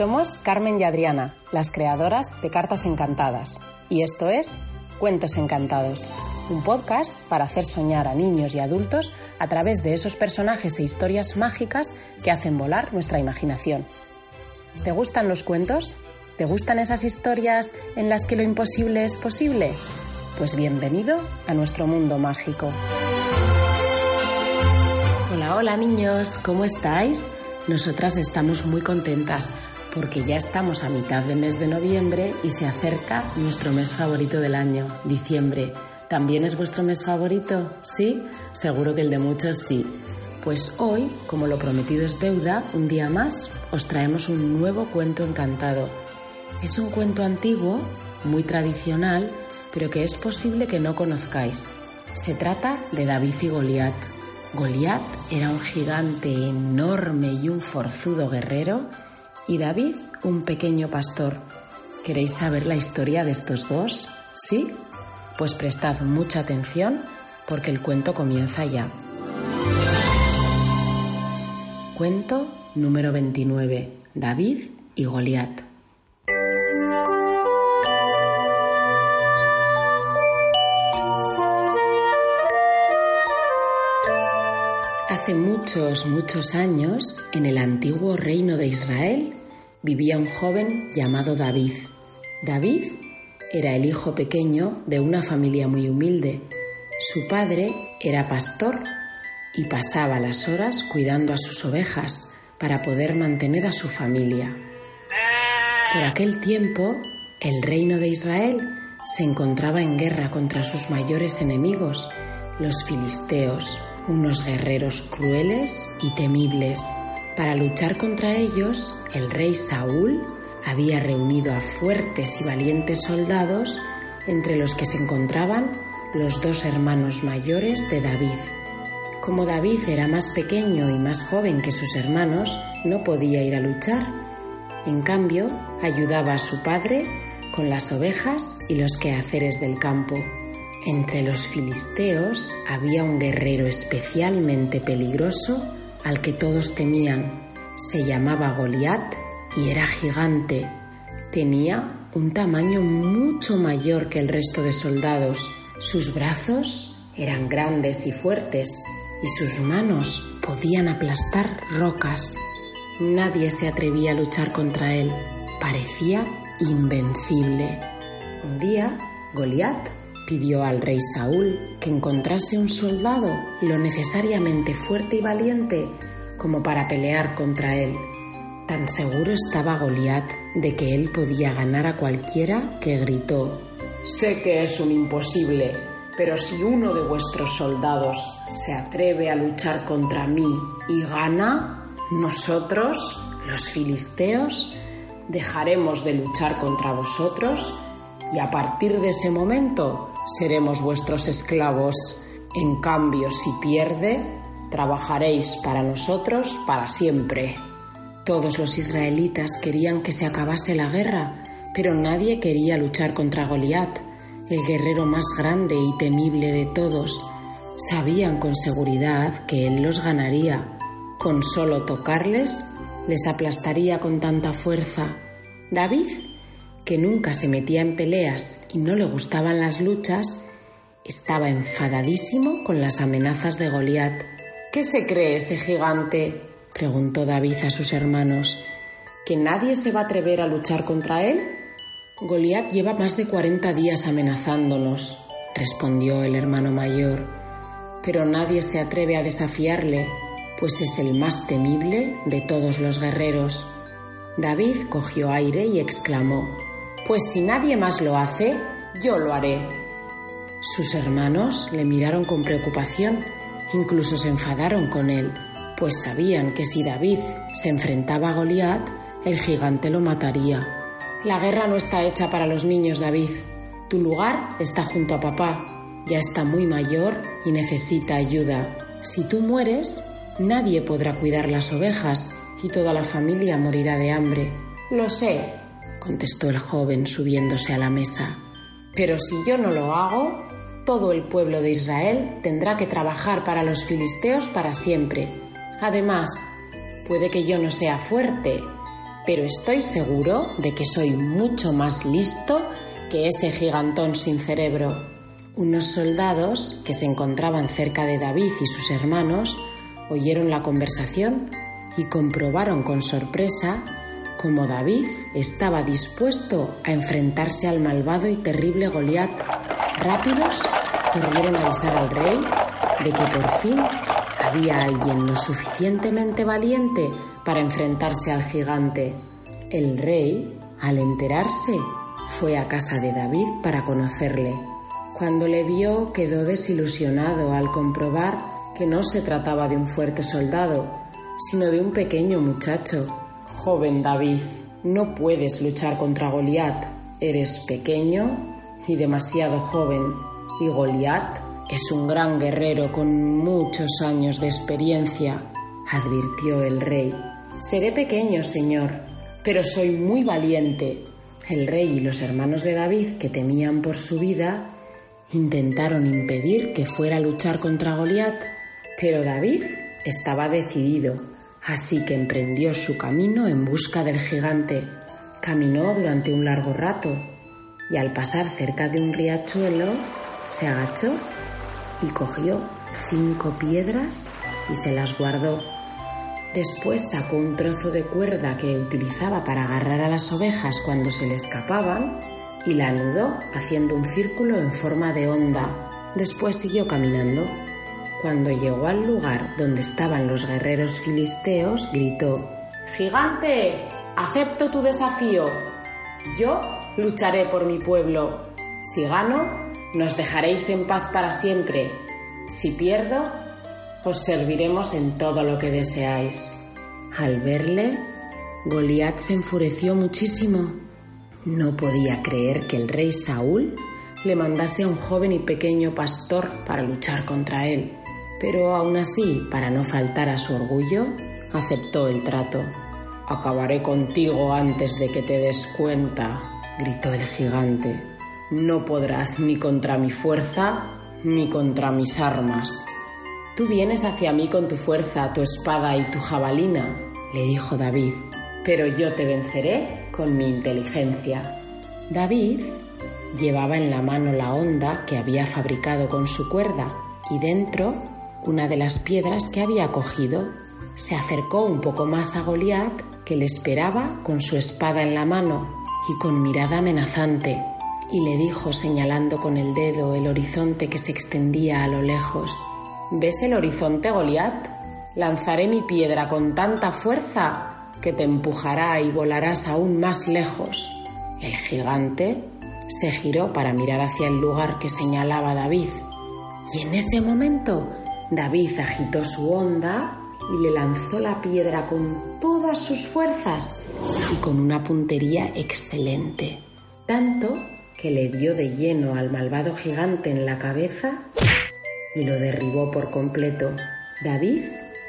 Somos Carmen y Adriana, las creadoras de Cartas Encantadas. Y esto es Cuentos Encantados, un podcast para hacer soñar a niños y adultos a través de esos personajes e historias mágicas que hacen volar nuestra imaginación. ¿Te gustan los cuentos? ¿Te gustan esas historias en las que lo imposible es posible? Pues bienvenido a nuestro mundo mágico. Hola, hola niños, ¿cómo estáis? Nosotras estamos muy contentas porque ya estamos a mitad de mes de noviembre y se acerca nuestro mes favorito del año, diciembre. ¿También es vuestro mes favorito? ¿Sí? Seguro que el de muchos sí. Pues hoy, como lo prometido es deuda, un día más os traemos un nuevo cuento encantado. Es un cuento antiguo, muy tradicional, pero que es posible que no conozcáis. Se trata de David y Goliat. Goliat era un gigante enorme y un forzudo guerrero y David un pequeño pastor. ¿Queréis saber la historia de estos dos? ¿Sí? Pues prestad mucha atención porque el cuento comienza ya. Cuento número 29. David y Goliat. Hace muchos, muchos años, en el antiguo reino de Israel, vivía un joven llamado David. David era el hijo pequeño de una familia muy humilde. Su padre era pastor y pasaba las horas cuidando a sus ovejas para poder mantener a su familia. Por aquel tiempo, el reino de Israel se encontraba en guerra contra sus mayores enemigos, los filisteos, unos guerreros crueles y temibles. Para luchar contra ellos, el rey Saúl había reunido a fuertes y valientes soldados, entre los que se encontraban los dos hermanos mayores de David. Como David era más pequeño y más joven que sus hermanos, no podía ir a luchar. En cambio, ayudaba a su padre con las ovejas y los quehaceres del campo. Entre los filisteos había un guerrero especialmente peligroso al que todos temían. Se llamaba Goliat y era gigante. Tenía un tamaño mucho mayor que el resto de soldados. Sus brazos eran grandes y fuertes y sus manos podían aplastar rocas. Nadie se atrevía a luchar contra él. Parecía invencible. Un día, Goliat pidió al rey Saúl que encontrase un soldado lo necesariamente fuerte y valiente como para pelear contra él. Tan seguro estaba Goliat de que él podía ganar a cualquiera que gritó: Sé que es un imposible, pero si uno de vuestros soldados se atreve a luchar contra mí y gana, nosotros, los filisteos, dejaremos de luchar contra vosotros y a partir de ese momento seremos vuestros esclavos. En cambio, si pierde, trabajaréis para nosotros para siempre. Todos los israelitas querían que se acabase la guerra, pero nadie quería luchar contra Goliat, el guerrero más grande y temible de todos. Sabían con seguridad que él los ganaría. Con solo tocarles, les aplastaría con tanta fuerza. David que nunca se metía en peleas y no le gustaban las luchas, estaba enfadadísimo con las amenazas de Goliat. ¿Qué se cree ese gigante? preguntó David a sus hermanos. ¿Que nadie se va a atrever a luchar contra él? Goliat lleva más de cuarenta días amenazándonos, respondió el hermano mayor. Pero nadie se atreve a desafiarle, pues es el más temible de todos los guerreros. David cogió aire y exclamó pues si nadie más lo hace, yo lo haré. Sus hermanos le miraron con preocupación, incluso se enfadaron con él, pues sabían que si David se enfrentaba a Goliat, el gigante lo mataría. La guerra no está hecha para los niños, David. Tu lugar está junto a papá. Ya está muy mayor y necesita ayuda. Si tú mueres, nadie podrá cuidar las ovejas y toda la familia morirá de hambre. Lo sé, contestó el joven subiéndose a la mesa. Pero si yo no lo hago, todo el pueblo de Israel tendrá que trabajar para los filisteos para siempre. Además, puede que yo no sea fuerte, pero estoy seguro de que soy mucho más listo que ese gigantón sin cerebro. Unos soldados que se encontraban cerca de David y sus hermanos oyeron la conversación y comprobaron con sorpresa cómo David estaba dispuesto a enfrentarse al malvado y terrible Goliat. Rápidos corrieron a avisar al rey de que por fin había alguien lo suficientemente valiente para enfrentarse al gigante. El rey, al enterarse, fue a casa de David para conocerle. Cuando le vio quedó desilusionado al comprobar que no se trataba de un fuerte soldado, sino de un pequeño muchacho. Joven David, no puedes luchar contra Goliat. Eres pequeño y demasiado joven, y Goliat es un gran guerrero con muchos años de experiencia, advirtió el rey. Seré pequeño, señor, pero soy muy valiente. El rey y los hermanos de David, que temían por su vida, intentaron impedir que fuera a luchar contra Goliat, pero David estaba decidido, así que emprendió su camino en busca del gigante. Caminó durante un largo rato y al pasar cerca de un riachuelo se agachó y cogió cinco piedras y se las guardó. Después sacó un trozo de cuerda que utilizaba para agarrar a las ovejas cuando se le escapaban y la anudó haciendo un círculo en forma de onda. Después siguió caminando. Cuando llegó al lugar donde estaban los guerreros filisteos, gritó Gigante, acepto tu desafío. Yo lucharé por mi pueblo. Si gano, nos dejaréis en paz para siempre. Si pierdo, os serviremos en todo lo que deseáis. Al verle, Goliat se enfureció muchísimo. No podía creer que el rey Saúl le mandase a un joven y pequeño pastor para luchar contra él. Pero aún así, para no faltar a su orgullo, aceptó el trato. Acabaré contigo antes de que te des cuenta, gritó el gigante. No podrás ni contra mi fuerza ni contra mis armas. Tú vienes hacia mí con tu fuerza, tu espada y tu jabalina, le dijo David, pero yo te venceré con mi inteligencia. David llevaba en la mano la honda que había fabricado con su cuerda y dentro una de las piedras que había cogido. Se acercó un poco más a Goliat, que le esperaba con su espada en la mano y con mirada amenazante y le dijo señalando con el dedo el horizonte que se extendía a lo lejos. ¿Ves el horizonte, Goliat? Lanzaré mi piedra con tanta fuerza que te empujará y volarás aún más lejos. El gigante se giró para mirar hacia el lugar que señalaba David. Y en ese momento David agitó su onda y le lanzó la piedra con todas sus fuerzas y con una puntería excelente. Tanto que le dio de lleno al malvado gigante en la cabeza y lo derribó por completo. David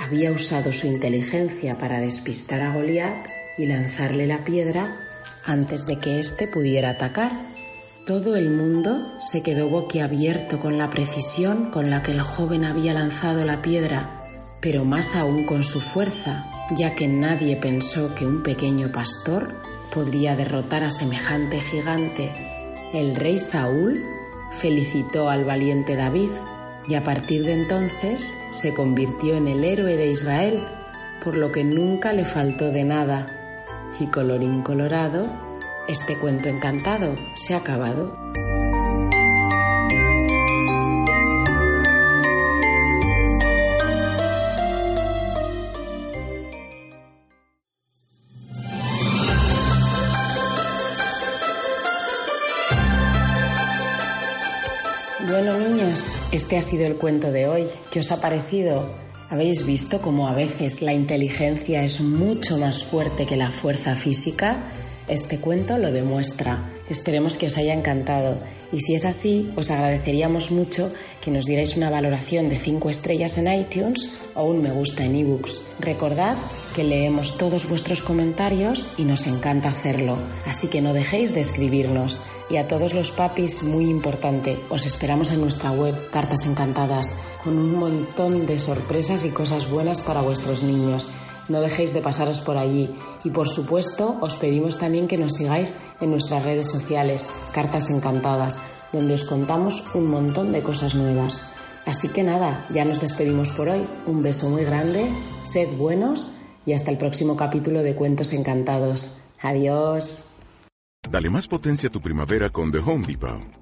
había usado su inteligencia para despistar a Goliat y lanzarle la piedra antes de que éste pudiera atacar. Todo el mundo se quedó boquiabierto con la precisión con la que el joven había lanzado la piedra, pero más aún con su fuerza, ya que nadie pensó que un pequeño pastor podría derrotar a semejante gigante el rey Saúl felicitó al valiente David y a partir de entonces se convirtió en el héroe de Israel, por lo que nunca le faltó de nada. Y colorín colorado, este cuento encantado se ha acabado. Bueno, niños, este ha sido el cuento de hoy. ¿Qué os ha parecido? ¿Habéis visto cómo a veces la inteligencia es mucho más fuerte que la fuerza física? Este cuento lo demuestra. Esperemos que os haya encantado y si es así, os agradeceríamos mucho que nos dierais una valoración de 5 estrellas en iTunes o un me gusta en ebooks. Recordad que leemos todos vuestros comentarios y nos encanta hacerlo, así que no dejéis de escribirnos. Y a todos los papis, muy importante, os esperamos en nuestra web Cartas Encantadas, con un montón de sorpresas y cosas buenas para vuestros niños. No dejéis de pasaros por allí y por supuesto os pedimos también que nos sigáis en nuestras redes sociales, Cartas Encantadas, donde os contamos un montón de cosas nuevas. Así que nada, ya nos despedimos por hoy. Un beso muy grande, sed buenos y hasta el próximo capítulo de Cuentos Encantados. Adiós. Dale más potencia a tu primavera con The Home Depot.